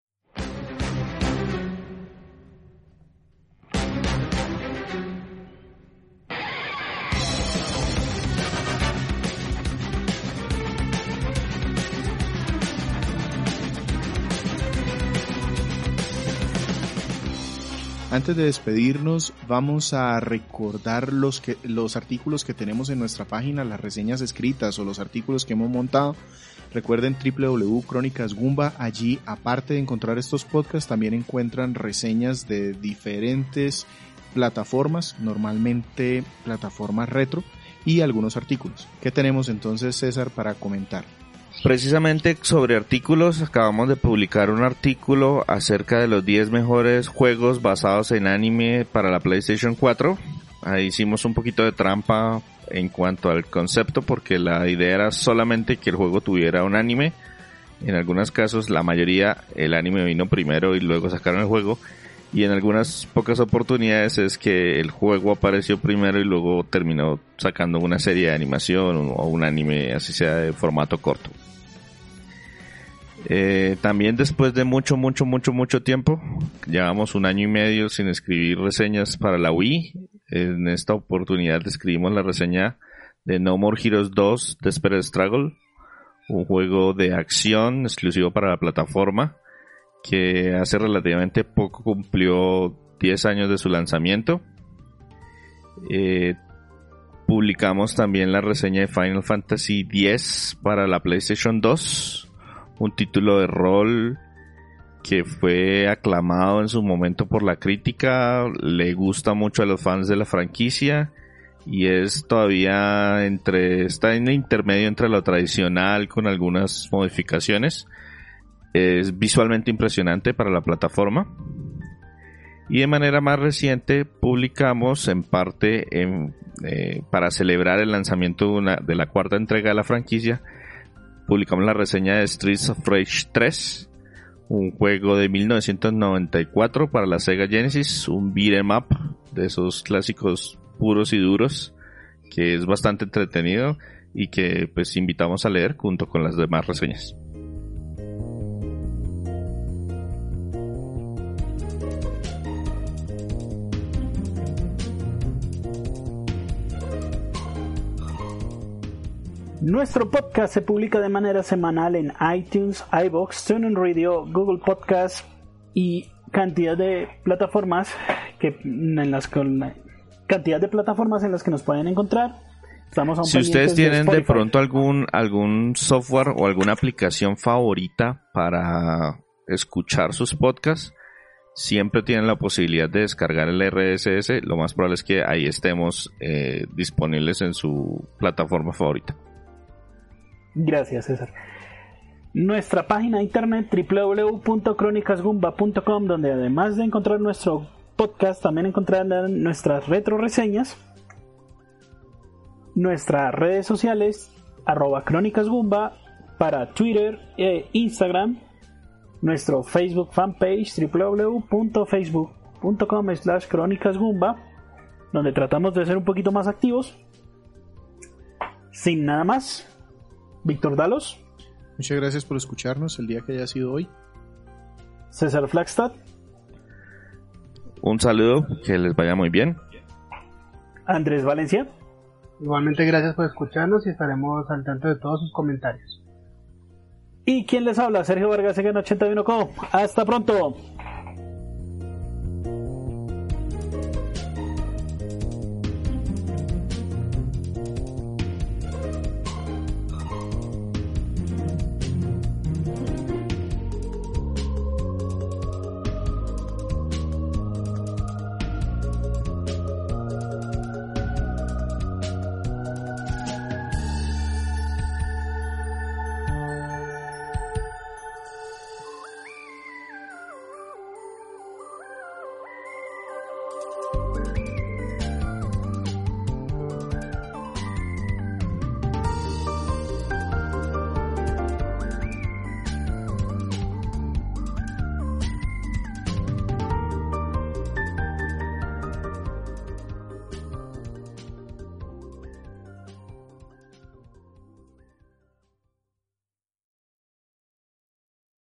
S2: Antes de despedirnos, vamos a recordar los, que, los artículos que tenemos en nuestra página, las reseñas escritas o los artículos que hemos montado. Recuerden www.crónicasgumba. Allí, aparte de encontrar estos podcasts, también encuentran reseñas de diferentes plataformas, normalmente plataformas retro, y algunos artículos. ¿Qué tenemos entonces, César, para comentar?
S3: Precisamente sobre artículos, acabamos de publicar un artículo acerca de los 10 mejores juegos basados en anime para la PlayStation 4. Ahí hicimos un poquito de trampa en cuanto al concepto porque la idea era solamente que el juego tuviera un anime. En algunos casos, la mayoría, el anime vino primero y luego sacaron el juego. Y en algunas pocas oportunidades es que el juego apareció primero y luego terminó sacando una serie de animación o un anime, así sea de formato corto. Eh, también después de mucho, mucho, mucho, mucho tiempo, llevamos un año y medio sin escribir reseñas para la Wii. En esta oportunidad escribimos la reseña de No More Heroes 2 Desperate Struggle, un juego de acción exclusivo para la plataforma que hace relativamente poco cumplió 10 años de su lanzamiento. Eh, publicamos también la reseña de Final Fantasy X para la PlayStation 2, un título de rol que fue aclamado en su momento por la crítica, le gusta mucho a los fans de la franquicia y es todavía entre está en el intermedio entre lo tradicional con algunas modificaciones. Es visualmente impresionante para la plataforma. Y de manera más reciente publicamos en parte eh, para celebrar el lanzamiento de, una, de la cuarta entrega de la franquicia, publicamos la reseña de Streets of Rage 3, un juego de 1994 para la Sega Genesis, un beat'em up de esos clásicos puros y duros, que es bastante entretenido y que pues invitamos a leer junto con las demás reseñas.
S1: Nuestro podcast se publica de manera semanal en iTunes, iBox, TuneIn Radio, Google Podcast y cantidad de plataformas que en las cantidad de plataformas en las que nos pueden encontrar.
S3: Estamos si ustedes tienen de, pronto algún algún software o alguna aplicación favorita para escuchar sus podcasts, siempre tienen la posibilidad de descargar el RSS. Lo más probable es que ahí estemos eh, disponibles en su plataforma favorita.
S1: Gracias, César. Nuestra página de internet www.cronicasgumba.com, donde además de encontrar nuestro podcast, también encontrarán nuestras retro reseñas, nuestras redes sociales, arroba crónicasgumba para Twitter e Instagram, nuestro Facebook fanpage www.facebook.com slash crónicasgumba, donde tratamos de ser un poquito más activos. Sin nada más, Víctor Dalos.
S2: Muchas gracias por escucharnos el día que haya sido hoy.
S1: César Flagstad.
S3: Un saludo, que les vaya muy bien.
S1: Andrés Valencia.
S4: Igualmente gracias por escucharnos y estaremos al tanto de todos sus comentarios.
S1: ¿Y quién les habla? Sergio Vargas en 81 Co. Hasta pronto.